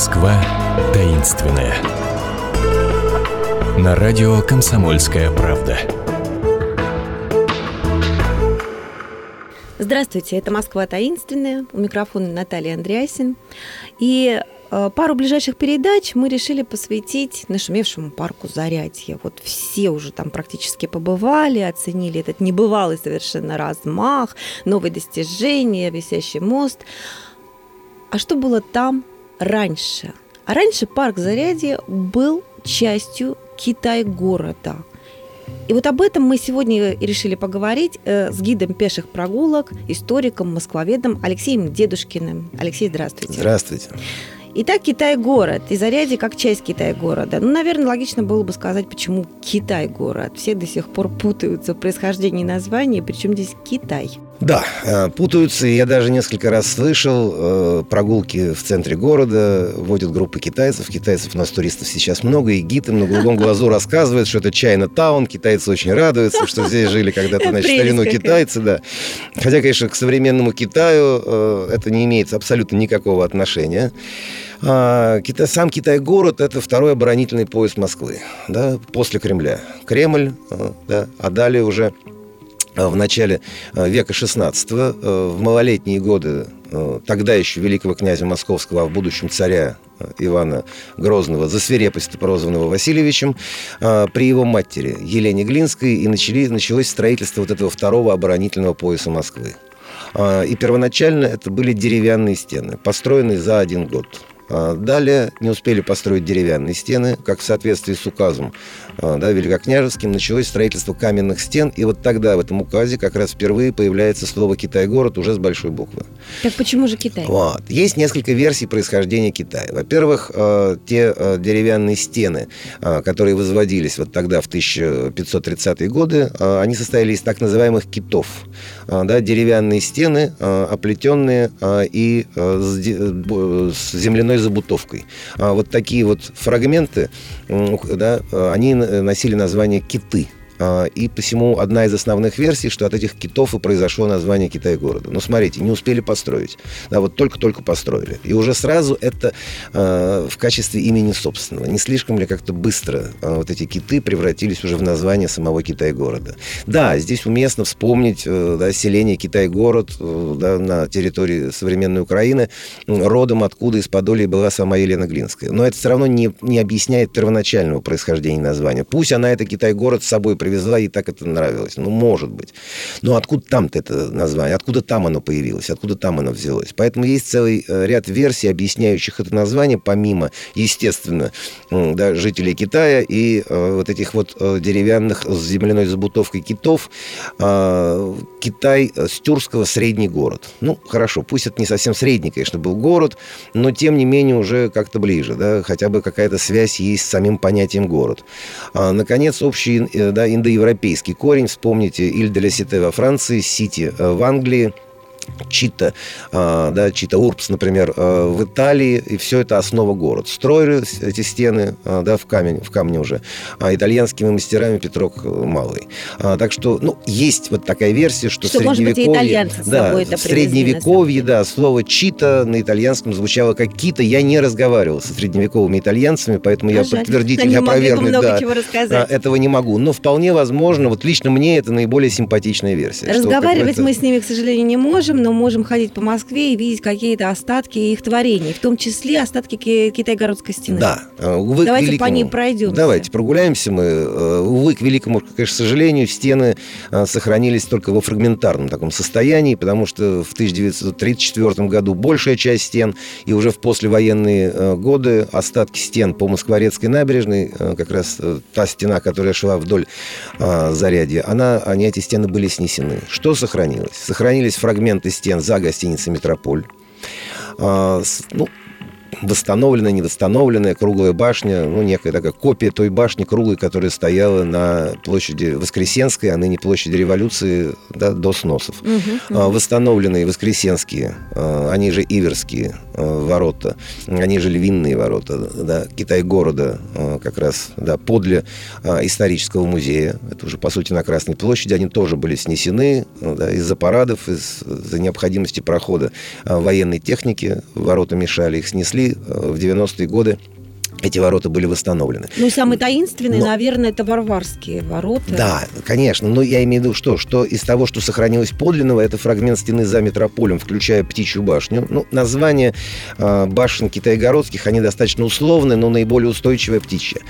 Москва таинственная. На радио «Комсомольская правда». Здравствуйте, это «Москва таинственная». У микрофона Наталья Андреасин. И э, пару ближайших передач мы решили посвятить нашумевшему парку Зарядье. Вот все уже там практически побывали, оценили этот небывалый совершенно размах, новые достижения, висящий мост. А что было там раньше? А раньше парк Зарядье был частью Китай-города – и вот об этом мы сегодня и решили поговорить э, с гидом пеших прогулок, историком, москвоведом Алексеем Дедушкиным. Алексей, здравствуйте. Здравствуйте. Итак, Китай-город. И Зарядье как часть Китай-города. Ну, наверное, логично было бы сказать, почему Китай-город. Все до сих пор путаются в происхождении названия, причем здесь Китай. Да, э, путаются. Я даже несколько раз слышал, э, прогулки в центре города водят группы китайцев. Китайцев у нас туристов сейчас много, и гид им на голубом глазу рассказывает, что это Чайна Таун. Китайцы очень радуются, что здесь жили когда-то, значит, старину китайцы, да. Хотя, конечно, к современному Китаю э, это не имеет абсолютно никакого отношения. А, сам Китай-город – это второй оборонительный пояс Москвы, да, после Кремля. Кремль, да, а далее уже в начале э, века XVI, э, в малолетние годы тогда еще великого князя Московского, а в будущем царя Ивана Грозного за свирепость, прозванного Васильевичем, при его матери Елене Глинской и начали, началось строительство вот этого второго оборонительного пояса Москвы. И первоначально это были деревянные стены, построенные за один год. Далее не успели построить деревянные стены, как в соответствии с указом да, Великокняжеским, началось строительство каменных стен, и вот тогда в этом указе как раз впервые появляется слово «Китай-город» уже с большой буквы. Так почему же Китай? Вот. Есть несколько версий происхождения Китая. Во-первых, а, те деревянные стены, которые возводились вот тогда, в 1530-е годы, они состояли из так называемых китов. Да, деревянные стены, оплетенные и с земляной забутовкой. А вот такие вот фрагменты, да, они носили название киты – и посему одна из основных версий, что от этих китов и произошло название Китай-города. Но смотрите, не успели построить. Да, вот только-только построили. И уже сразу это э, в качестве имени собственного. Не слишком ли как-то быстро э, вот эти киты превратились уже в название самого Китай-города? Да, здесь уместно вспомнить э, да, селение Китай-город э, да, на территории современной Украины, родом откуда из Подолии была сама Елена Глинская. Но это все равно не, не объясняет первоначального происхождения названия. Пусть она это Китай-город с собой привезла привезла, ей так это нравилось. Ну, может быть. Но откуда там-то это название? Откуда там оно появилось? Откуда там оно взялось? Поэтому есть целый э, ряд версий, объясняющих это название, помимо, естественно, да, жителей Китая и э, вот этих вот э, деревянных с земляной забутовкой китов. Э, Китай с тюркского средний город. Ну, хорошо, пусть это не совсем средний, конечно, был город, но тем не менее уже как-то ближе, да, хотя бы какая-то связь есть с самим понятием город. А, наконец, общий э, да, индоевропейский корень. Вспомните Иль де Сите во Франции, Сити э, в Англии. Чита, а, да, Чита Урбс, например, а, в Италии, и все это основа город. Строили эти стены а, да, в, камень, в камне уже итальянскими мастерами Петрок Малый. Так что, ну, есть вот такая версия, что, что средневековье... да, в средневековье, да, слово чита на итальянском звучало как кита. Я не разговаривал со средневековыми итальянцами, поэтому а я жаль. подтвердить или опровергнуть да, этого не могу. Но вполне возможно, вот лично мне это наиболее симпатичная версия. Разговаривать мы с ними, к сожалению, не можем, но можем ходить по Москве и видеть какие-то остатки их творений, в том числе остатки Китай-городской стены. Да. Э, увы, Давайте великому... по ним пройдем. Давайте прогуляемся мы. Э, увы, к великому, конечно, сожалению, стены э, сохранились только во фрагментарном таком состоянии, потому что в 1934 году большая часть стен, и уже в послевоенные годы остатки стен по Москворецкой набережной, как раз та стена, которая шла вдоль Зарядья, она, они, эти стены были снесены. Что сохранилось? Сохранились фрагменты стен за гостиницей «Метрополь». А, ну, восстановленная, недостановленная круглая башня, ну, некая такая копия той башни круглой, которая стояла на площади Воскресенской, а ныне площади Революции да, до сносов. Угу, угу. Восстановленные Воскресенские, а, они же Иверские а, ворота, они же Львиные ворота, да, Китай-города как раз да, подле исторического музея. Это уже, по сути, на Красной площади. Они тоже были снесены да, из-за парадов, из-за необходимости прохода военной техники. Ворота мешали, их снесли пришли в 90-е годы эти ворота были восстановлены. Ну самые таинственные, Но... наверное, это Варварские ворота. Да, конечно. Но я имею в виду, что, что из того, что сохранилось подлинного, это фрагмент стены за метрополем, включая Птичью башню. Ну, название э, башен китайгородских, они достаточно условные, но наиболее устойчивая птичья.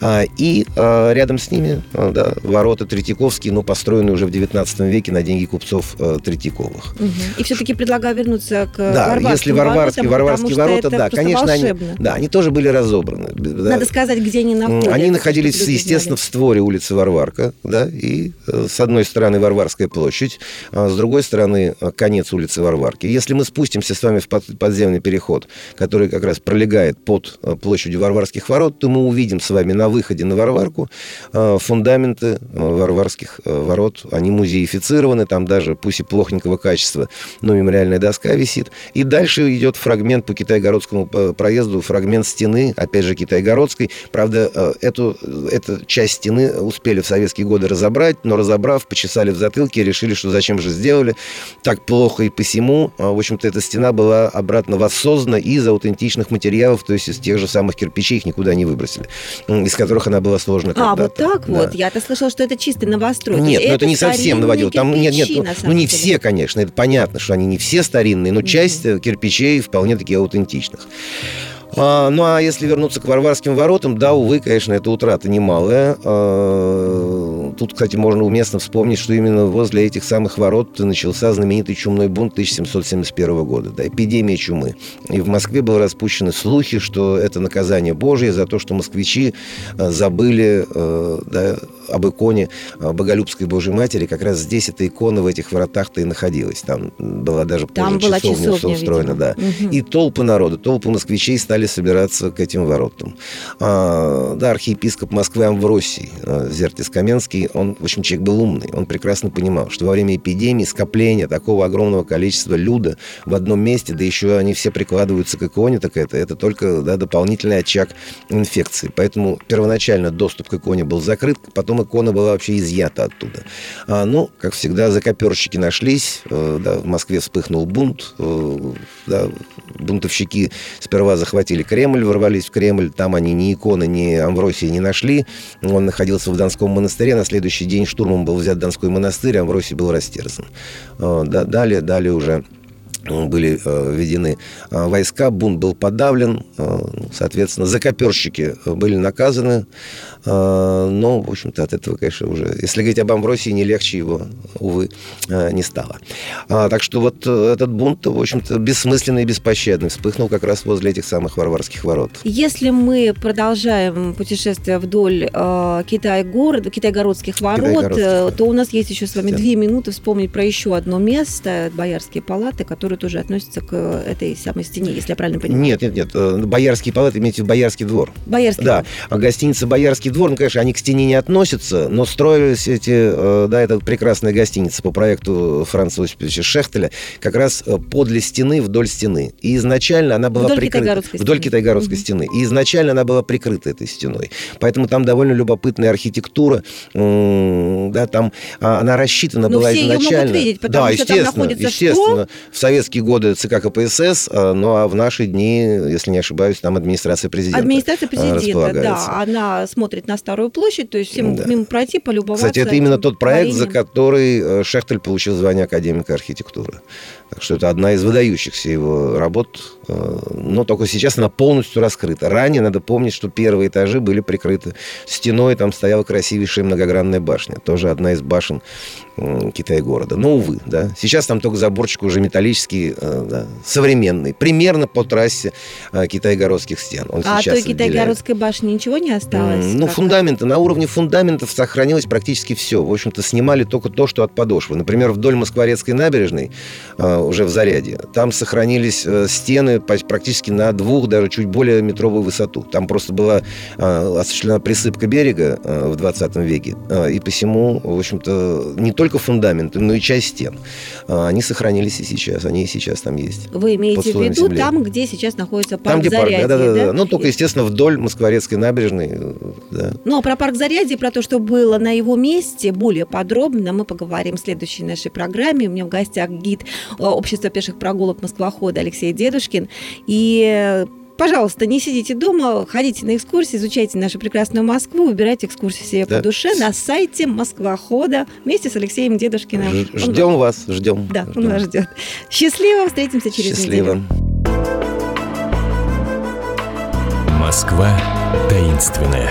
А, и э, рядом с ними э, да, ворота Третьяковские, но построенные уже в 19 веке на деньги купцов э, Третьяковых. Угу. И все-таки предлагаю вернуться к да, Варварским если варварские, воротам, варварские ворота, да, конечно, волшебно. они, да, они тоже были разобраны Надо сказать, где они находятся. Они находились, естественно, в створе улицы Варварка, да, и э, с одной стороны Варварская площадь, а с другой стороны э, конец улицы Варварки. Если мы спустимся с вами в подземный переход, который как раз пролегает под э, площадью Варварских ворот, то мы увидим с вами на выходе на Варварку фундаменты Варварских ворот. Они музеифицированы, там даже, пусть и плохенького качества, но мемориальная доска висит. И дальше идет фрагмент по Китайгородскому проезду, фрагмент стены, опять же, же Китайгородской. Правда, э, эту, эту часть стены успели в советские годы разобрать, но разобрав, почесали в затылке и решили, что зачем же сделали так плохо и посему. А, в общем-то, эта стена была обратно воссоздана из аутентичных материалов, то есть из тех же самых кирпичей, их никуда не выбросили, из которых она была сложена А, вот так да. вот? Я-то слышала, что это чистый новострой. Нет, но это, это не совсем новодел. Там нет, нет, ну, ну не все, конечно, это понятно, что они не все старинные, но часть mm-hmm. кирпичей вполне таки аутентичных. А, ну а если вернуться к Варварским воротам, да, увы, конечно, это утрата немалая. А, тут, кстати, можно уместно вспомнить, что именно возле этих самых ворот начался знаменитый чумной бунт 1771 года, да, эпидемия чумы. И в Москве были распущены слухи, что это наказание Божье за то, что москвичи а, забыли да, об иконе а, Боголюбской Божьей Матери. Как раз здесь эта икона в этих воротах-то и находилась. Там была даже Там была часовня, часовня устроена, да. Угу. И толпы народа, толпы москвичей стали собираться к этим воротам. А, да, архиепископ Москвы Амвросий а, Зертис Каменский, он, в общем, человек был умный. Он прекрасно понимал, что во время эпидемии скопления такого огромного количества люда в одном месте, да еще они все прикладываются к иконе, так это, это только да, дополнительный очаг инфекции. Поэтому первоначально доступ к иконе был закрыт, потом икона была вообще изъята оттуда. А, ну, как всегда, закоперщики нашлись, э, да, в Москве вспыхнул бунт, э, да, бунтовщики сперва захватили Кремль, ворвались в Кремль, там они ни иконы, ни Амвросии не нашли. Он находился в Донском монастыре, на следующий день штурмом был взят Донской монастырь, Амвросий был растерзан. А, далее, далее уже были э, введены э, войска, бунт был подавлен, э, соответственно, закоперщики были наказаны, но, в общем-то, от этого, конечно, уже, если говорить об Амбросии, не легче его, увы, не стало. А, так что вот этот бунт, в общем-то, бессмысленный и беспощадный, вспыхнул как раз возле этих самых варварских ворот. Если мы продолжаем путешествие вдоль Китай-города, Китай-городских ворот, Китай то у нас есть еще с вами две минуты вспомнить про еще одно место, Боярские палаты, которые тоже относится к этой самой стене, если я правильно понимаю. Нет, нет, нет. Э, Боярский палаты имеете в Боярский двор. Боярский Да. Двор. А гостиница Боярский двор, ну, конечно, они к стене не относятся, но строились эти, э, да, это прекрасная гостиница по проекту Франца Осиповича Шехтеля, как раз э, подле стены, вдоль стены. И изначально она была вдоль прикрыта. Китайгородской вдоль Китайгородской угу. стены. И изначально она была прикрыта этой стеной. Поэтому там довольно любопытная архитектура. Да, там а, она рассчитана но была все изначально. Ее могут видеть, потому да, что естественно, там находится естественно. Что? В советские годы ЦК КПСС, а, ну а в наши дни, если не ошибаюсь, там администрация президента Администрация президента, да. Она смотрит на Старую площадь, то есть всем да. мимо пройти, полюбоваться. Кстати, это именно тот проект, за который э, Шехтель получил звание академика архитектуры. Так что это одна из выдающихся его работ. Э, но только сейчас она полностью раскрыта. Ранее надо помнить, что первые этажи были прикрыты стеной, там стояла красивейшая многогранная башня. Тоже одна из башен Китай-города. Но, увы, да. Сейчас там только заборчик уже металлический, э, да, современный. Примерно по трассе э, Китай-городских стен. Он а той Китай-городской башни ничего не осталось? Ну, фундамента. На уровне фундаментов сохранилось практически все. В общем-то, снимали только то, что от подошвы. Например, вдоль Москворецкой набережной, уже в Заряде, там сохранились стены практически на двух, даже чуть более метровую высоту. Там просто была осуществлена присыпка берега в 20 веке. И посему, в общем-то, не только фундаменты, но и часть стен. А, они сохранились и сейчас, они и сейчас там есть. Вы имеете в виду земле. там, где сейчас находится парк Там, где парк, да, да. Ну, только, естественно, вдоль Москворецкой набережной, да. Ну, а про парк Зарядье, про то, что было на его месте, более подробно мы поговорим в следующей нашей программе. У меня в гостях гид э, Общества пеших прогулок Москвохода Алексей Дедушкин. И пожалуйста, не сидите дома, ходите на экскурсии, изучайте нашу прекрасную Москву, выбирайте экскурсии себе Да. по душе на сайте Москвохода вместе с Алексеем Дедушкиным. Ж- Он- Ждем вас, ждем. Да, он Ждем. вас ждет. Счастливо, встретимся через Счастливо. неделю. Москва таинственная.